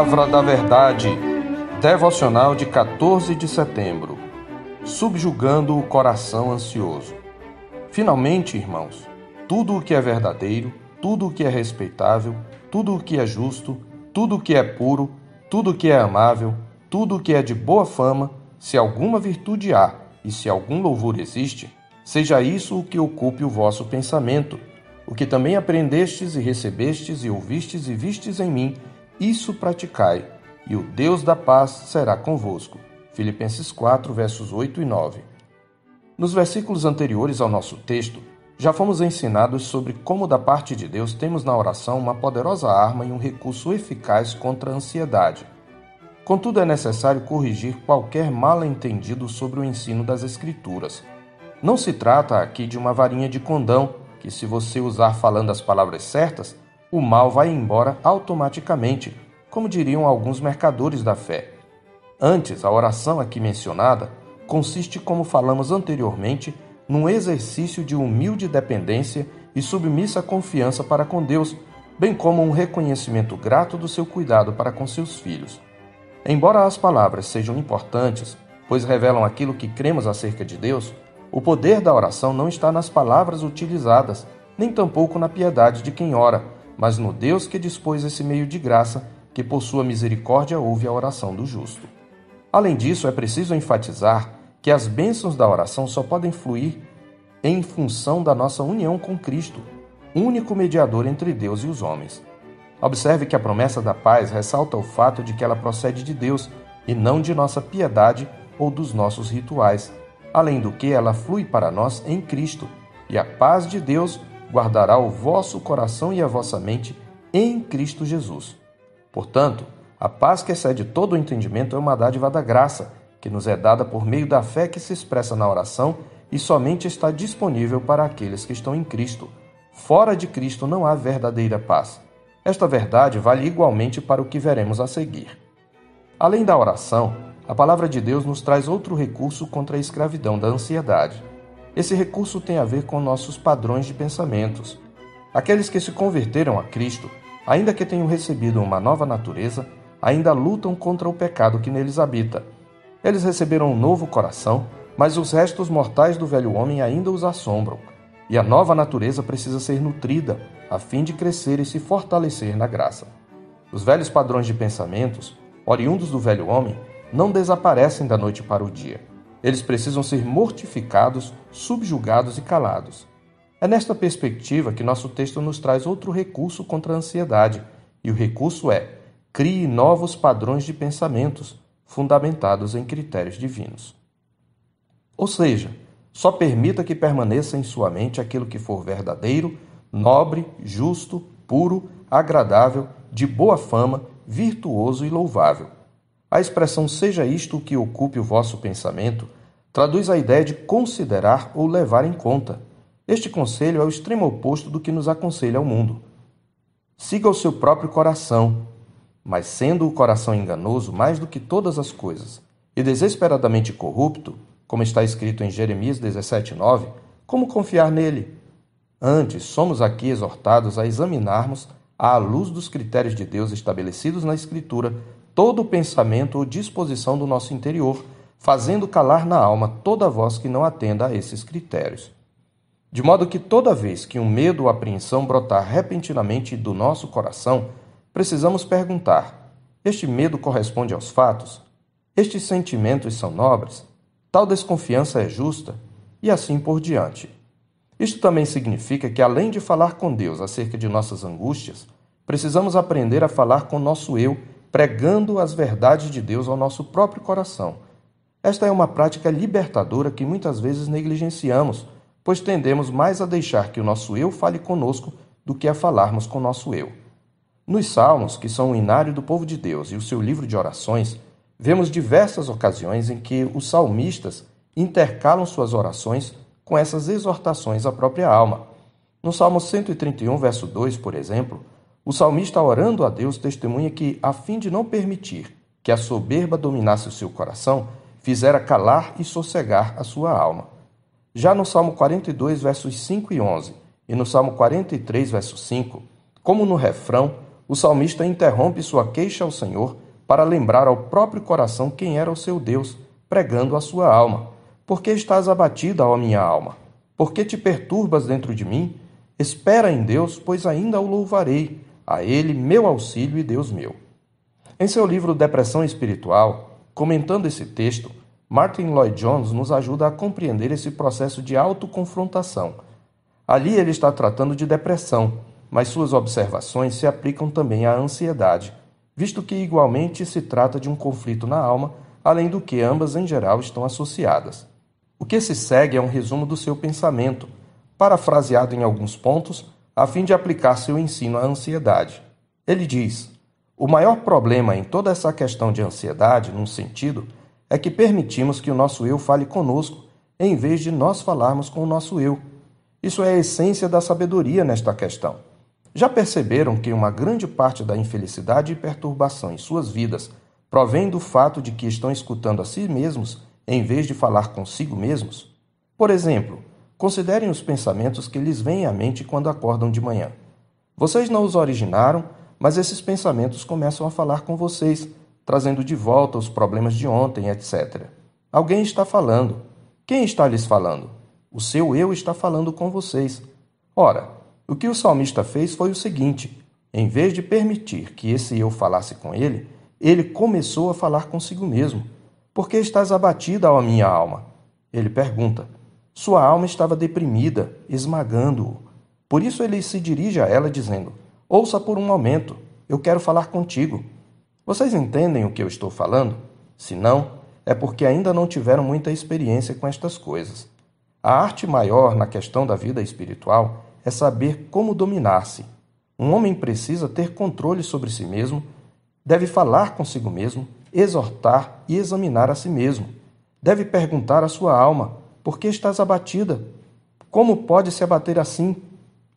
Palavra da Verdade, devocional de 14 de setembro. Subjugando o coração ansioso. Finalmente, irmãos, tudo o que é verdadeiro, tudo o que é respeitável, tudo o que é justo, tudo o que é puro, tudo o que é amável, tudo o que é de boa fama, se alguma virtude há e se algum louvor existe, seja isso o que ocupe o vosso pensamento. O que também aprendestes e recebestes e ouvistes e vistes em mim, isso praticai, e o Deus da paz será convosco. Filipenses 4, versos 8 e 9. Nos versículos anteriores ao nosso texto, já fomos ensinados sobre como, da parte de Deus, temos na oração uma poderosa arma e um recurso eficaz contra a ansiedade. Contudo, é necessário corrigir qualquer mal-entendido sobre o ensino das Escrituras. Não se trata aqui de uma varinha de condão que, se você usar falando as palavras certas, o mal vai embora automaticamente, como diriam alguns mercadores da fé. Antes, a oração aqui mencionada consiste, como falamos anteriormente, num exercício de humilde dependência e submissa confiança para com Deus, bem como um reconhecimento grato do seu cuidado para com seus filhos. Embora as palavras sejam importantes, pois revelam aquilo que cremos acerca de Deus, o poder da oração não está nas palavras utilizadas, nem tampouco na piedade de quem ora, mas no Deus que dispôs esse meio de graça, que por sua misericórdia ouve a oração do justo. Além disso, é preciso enfatizar que as bênçãos da oração só podem fluir em função da nossa união com Cristo, único mediador entre Deus e os homens. Observe que a promessa da paz ressalta o fato de que ela procede de Deus e não de nossa piedade ou dos nossos rituais. Além do que, ela flui para nós em Cristo, e a paz de Deus guardará o vosso coração e a vossa mente em Cristo Jesus. Portanto, a paz que excede todo o entendimento é uma dádiva da graça, que nos é dada por meio da fé que se expressa na oração e somente está disponível para aqueles que estão em Cristo. Fora de Cristo não há verdadeira paz. Esta verdade vale igualmente para o que veremos a seguir. Além da oração, a palavra de Deus nos traz outro recurso contra a escravidão da ansiedade. Esse recurso tem a ver com nossos padrões de pensamentos. Aqueles que se converteram a Cristo, ainda que tenham recebido uma nova natureza, ainda lutam contra o pecado que neles habita. Eles receberam um novo coração, mas os restos mortais do velho homem ainda os assombram, e a nova natureza precisa ser nutrida a fim de crescer e se fortalecer na graça. Os velhos padrões de pensamentos, oriundos do velho homem, não desaparecem da noite para o dia. Eles precisam ser mortificados, subjugados e calados. É nesta perspectiva que nosso texto nos traz outro recurso contra a ansiedade, e o recurso é: crie novos padrões de pensamentos, fundamentados em critérios divinos. Ou seja, só permita que permaneça em sua mente aquilo que for verdadeiro, nobre, justo, puro, agradável, de boa fama, virtuoso e louvável a expressão seja isto o que ocupe o vosso pensamento traduz a ideia de considerar ou levar em conta. Este conselho é o extremo oposto do que nos aconselha o mundo. Siga o seu próprio coração, mas sendo o coração enganoso mais do que todas as coisas e desesperadamente corrupto, como está escrito em Jeremias 17:9, como confiar nele? Antes, somos aqui exortados a examinarmos, à luz dos critérios de Deus estabelecidos na Escritura, todo o pensamento ou disposição do nosso interior, fazendo calar na alma toda voz que não atenda a esses critérios. De modo que toda vez que um medo ou apreensão brotar repentinamente do nosso coração, precisamos perguntar: este medo corresponde aos fatos? Estes sentimentos são nobres? Tal desconfiança é justa? E assim por diante. Isto também significa que, além de falar com Deus acerca de nossas angústias, precisamos aprender a falar com nosso eu pregando as verdades de Deus ao nosso próprio coração. Esta é uma prática libertadora que muitas vezes negligenciamos, pois tendemos mais a deixar que o nosso eu fale conosco do que a falarmos com o nosso eu. Nos Salmos, que são o inário do povo de Deus, e o seu livro de orações, vemos diversas ocasiões em que os salmistas intercalam suas orações com essas exortações à própria alma. No Salmo 131, verso 2, por exemplo, o salmista, orando a Deus, testemunha que, a fim de não permitir que a soberba dominasse o seu coração, fizera calar e sossegar a sua alma. Já no Salmo 42, versos 5 e 11, e no Salmo 43, verso 5, como no refrão, o salmista interrompe sua queixa ao Senhor para lembrar ao próprio coração quem era o seu Deus, pregando a sua alma. Por que estás abatida, ó minha alma? Por que te perturbas dentro de mim? Espera em Deus, pois ainda o louvarei, a Ele meu auxílio e Deus meu. Em seu livro Depressão Espiritual, comentando esse texto, Martin Lloyd Jones nos ajuda a compreender esse processo de autoconfrontação. Ali ele está tratando de depressão, mas suas observações se aplicam também à ansiedade, visto que igualmente se trata de um conflito na alma, além do que ambas em geral estão associadas. O que se segue é um resumo do seu pensamento, parafraseado em alguns pontos, a fim de aplicar seu ensino à ansiedade. Ele diz: O maior problema em toda essa questão de ansiedade, num sentido, é que permitimos que o nosso eu fale conosco, em vez de nós falarmos com o nosso eu. Isso é a essência da sabedoria nesta questão. Já perceberam que uma grande parte da infelicidade e perturbação em suas vidas provém do fato de que estão escutando a si mesmos em vez de falar consigo mesmos? Por exemplo, considerem os pensamentos que lhes vêm à mente quando acordam de manhã. Vocês não os originaram, mas esses pensamentos começam a falar com vocês, trazendo de volta os problemas de ontem, etc. Alguém está falando. Quem está lhes falando? O seu eu está falando com vocês. Ora, o que o salmista fez foi o seguinte: em vez de permitir que esse eu falasse com ele, ele começou a falar consigo mesmo. Por que estás abatida, ó minha alma? Ele pergunta. Sua alma estava deprimida, esmagando-o. Por isso ele se dirige a ela, dizendo: Ouça por um momento, eu quero falar contigo. Vocês entendem o que eu estou falando? Se não, é porque ainda não tiveram muita experiência com estas coisas. A arte maior na questão da vida espiritual é saber como dominar-se. Um homem precisa ter controle sobre si mesmo, deve falar consigo mesmo, exortar e examinar a si mesmo. Deve perguntar à sua alma: por que estás abatida? Como pode se abater assim?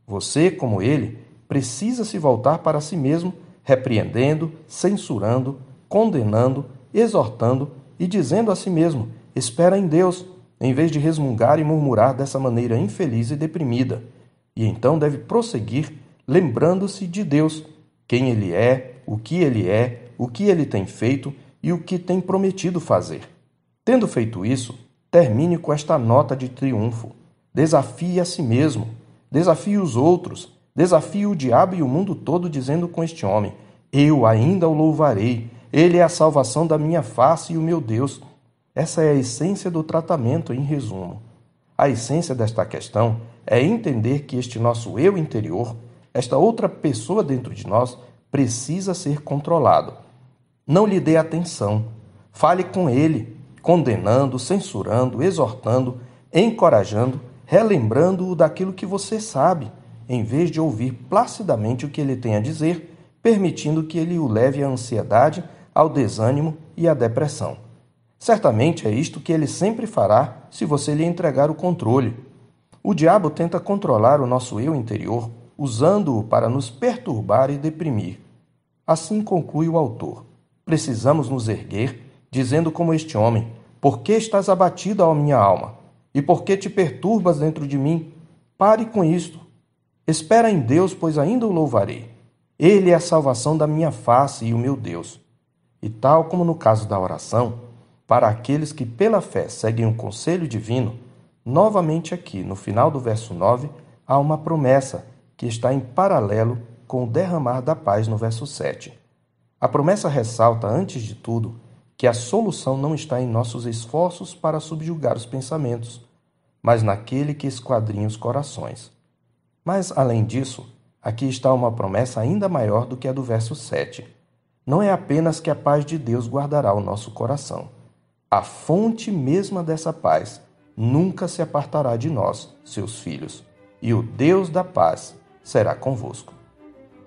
Você, como ele, precisa se voltar para si mesmo repreendendo, censurando, condenando, exortando e dizendo a si mesmo: espera em Deus, em vez de resmungar e murmurar dessa maneira infeliz e deprimida. E então deve prosseguir lembrando-se de Deus, quem Ele é, o que Ele é, o que Ele tem feito e o que tem prometido fazer. Tendo feito isso, termine com esta nota de triunfo. Desafie a si mesmo, desafie os outros, Desafio o diabo e o mundo todo, dizendo com este homem: Eu ainda o louvarei. Ele é a salvação da minha face e o meu Deus. Essa é a essência do tratamento, em resumo. A essência desta questão é entender que este nosso eu interior, esta outra pessoa dentro de nós, precisa ser controlado. Não lhe dê atenção. Fale com ele, condenando, censurando, exortando, encorajando, relembrando-o daquilo que você sabe em vez de ouvir placidamente o que ele tem a dizer, permitindo que ele o leve à ansiedade, ao desânimo e à depressão. Certamente é isto que ele sempre fará se você lhe entregar o controle. O diabo tenta controlar o nosso eu interior, usando-o para nos perturbar e deprimir. Assim conclui o autor. Precisamos nos erguer, dizendo como este homem: Por que estás abatida, ó minha alma? E por que te perturbas dentro de mim? Pare com isto. Espera em Deus, pois ainda o louvarei. Ele é a salvação da minha face e o meu Deus. E tal como no caso da oração, para aqueles que pela fé seguem o conselho divino, novamente aqui no final do verso 9 há uma promessa que está em paralelo com o derramar da paz no verso 7. A promessa ressalta, antes de tudo, que a solução não está em nossos esforços para subjugar os pensamentos, mas naquele que esquadrinha os corações. Mas, além disso, aqui está uma promessa ainda maior do que a do verso 7. Não é apenas que a paz de Deus guardará o nosso coração. A fonte mesma dessa paz nunca se apartará de nós, seus filhos, e o Deus da paz será convosco.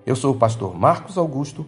Eu sou o pastor Marcos Augusto,